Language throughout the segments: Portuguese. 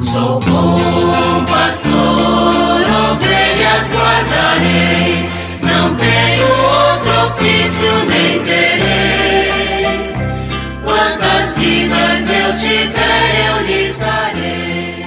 Sou bom pastor, ovelhas guardarei, não tenho outro ofício nem terei. Quantas vidas eu tiver, eu lhes darei.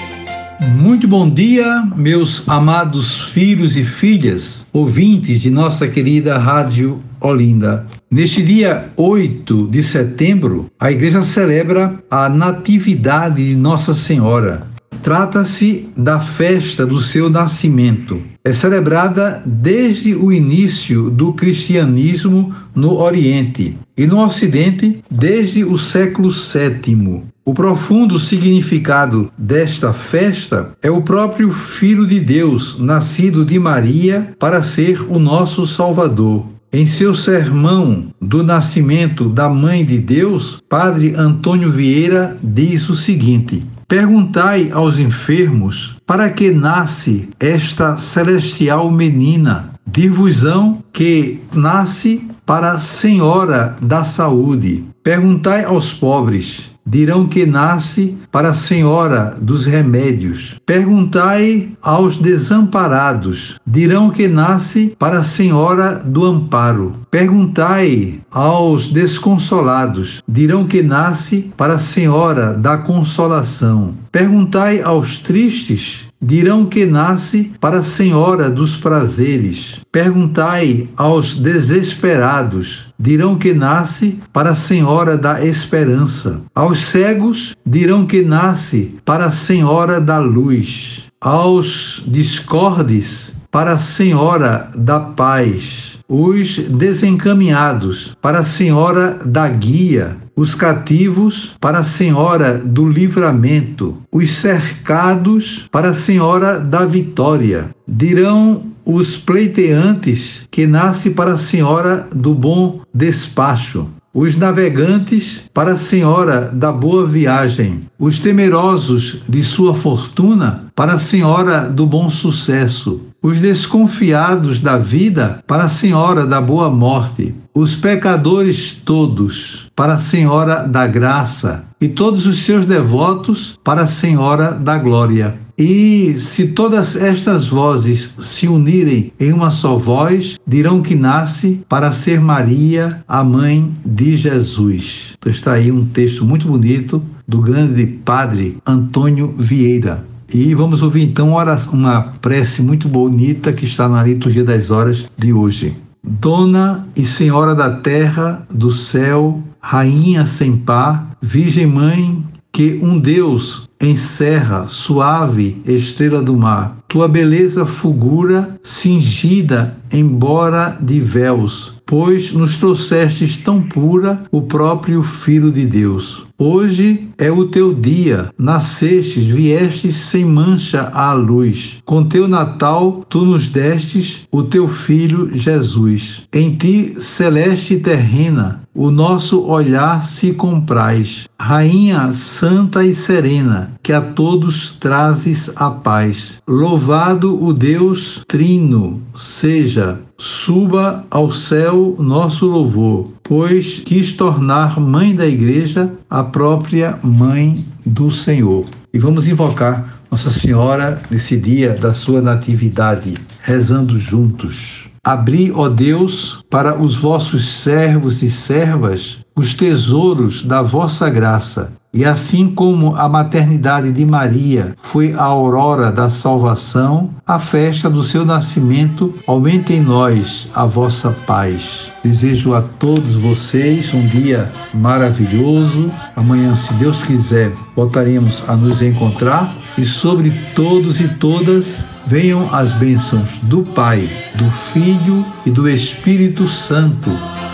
Muito bom dia, meus amados filhos e filhas, ouvintes de nossa querida Rádio Olinda. Neste dia 8 de setembro, a igreja celebra a Natividade de Nossa Senhora. Trata-se da festa do seu nascimento. É celebrada desde o início do cristianismo no Oriente e no Ocidente desde o século VII. O profundo significado desta festa é o próprio Filho de Deus, nascido de Maria, para ser o nosso Salvador. Em seu sermão do nascimento da Mãe de Deus, Padre Antônio Vieira diz o seguinte: Perguntai aos enfermos para que nasce esta celestial menina. Dir-vos-ão que nasce para a Senhora da Saúde. Perguntai aos pobres dirão que nasce para a Senhora dos Remédios. Perguntai aos desamparados, dirão que nasce para a Senhora do Amparo. Perguntai aos desconsolados, dirão que nasce para a Senhora da Consolação. Perguntai aos tristes, dirão que nasce para a Senhora dos Prazeres. Perguntai aos desesperados, dirão que nasce para a Senhora da Esperança. Aos cegos, dirão que nasce para a Senhora da Luz. Aos discordes, para a Senhora da Paz os desencaminhados para a Senhora da Guia, os cativos para a Senhora do Livramento, os cercados para a Senhora da Vitória. Dirão os pleiteantes que nasce para a Senhora do Bom Despacho os navegantes para a Senhora da Boa Viagem, os temerosos de sua fortuna para a Senhora do Bom Sucesso, os desconfiados da vida para a Senhora da Boa Morte, os pecadores todos para a Senhora da Graça e todos os seus devotos para a Senhora da Glória. E se todas estas vozes se unirem em uma só voz, dirão que nasce para ser Maria, a mãe de Jesus. Então está aí um texto muito bonito do grande padre Antônio Vieira. E vamos ouvir então uma prece muito bonita que está na liturgia das horas de hoje. Dona e Senhora da terra, do céu, Rainha sem par, Virgem Mãe que um Deus encerra, suave estrela do mar. Tua beleza fulgura, cingida, embora de véus, pois nos trouxestes tão pura o próprio Filho de Deus. Hoje é o teu dia, nascestes, viestes sem mancha à luz. Com teu Natal, tu nos destes o teu Filho Jesus. Em ti, celeste e terrena, o nosso olhar se compraz. Rainha santa e serena, que a todos trazes a paz. Louvado o Deus Trino, seja, suba ao céu nosso louvor, pois quis tornar mãe da igreja a própria mãe do Senhor. E vamos invocar Nossa Senhora nesse dia da sua natividade, rezando juntos. Abri, ó Deus, para os vossos servos e servas os tesouros da vossa graça e assim como a maternidade de Maria foi a aurora da salvação, a festa do seu nascimento aumente em nós a vossa paz. Desejo a todos vocês um dia maravilhoso. Amanhã, se Deus quiser, voltaremos a nos encontrar e sobre todos e todas venham as bênçãos do Pai, do Filho e do Espírito Santo.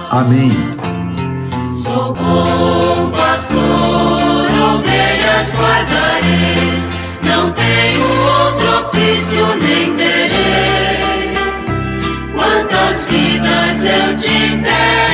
Amém. vício nem terei. Quantas vidas eu tiver.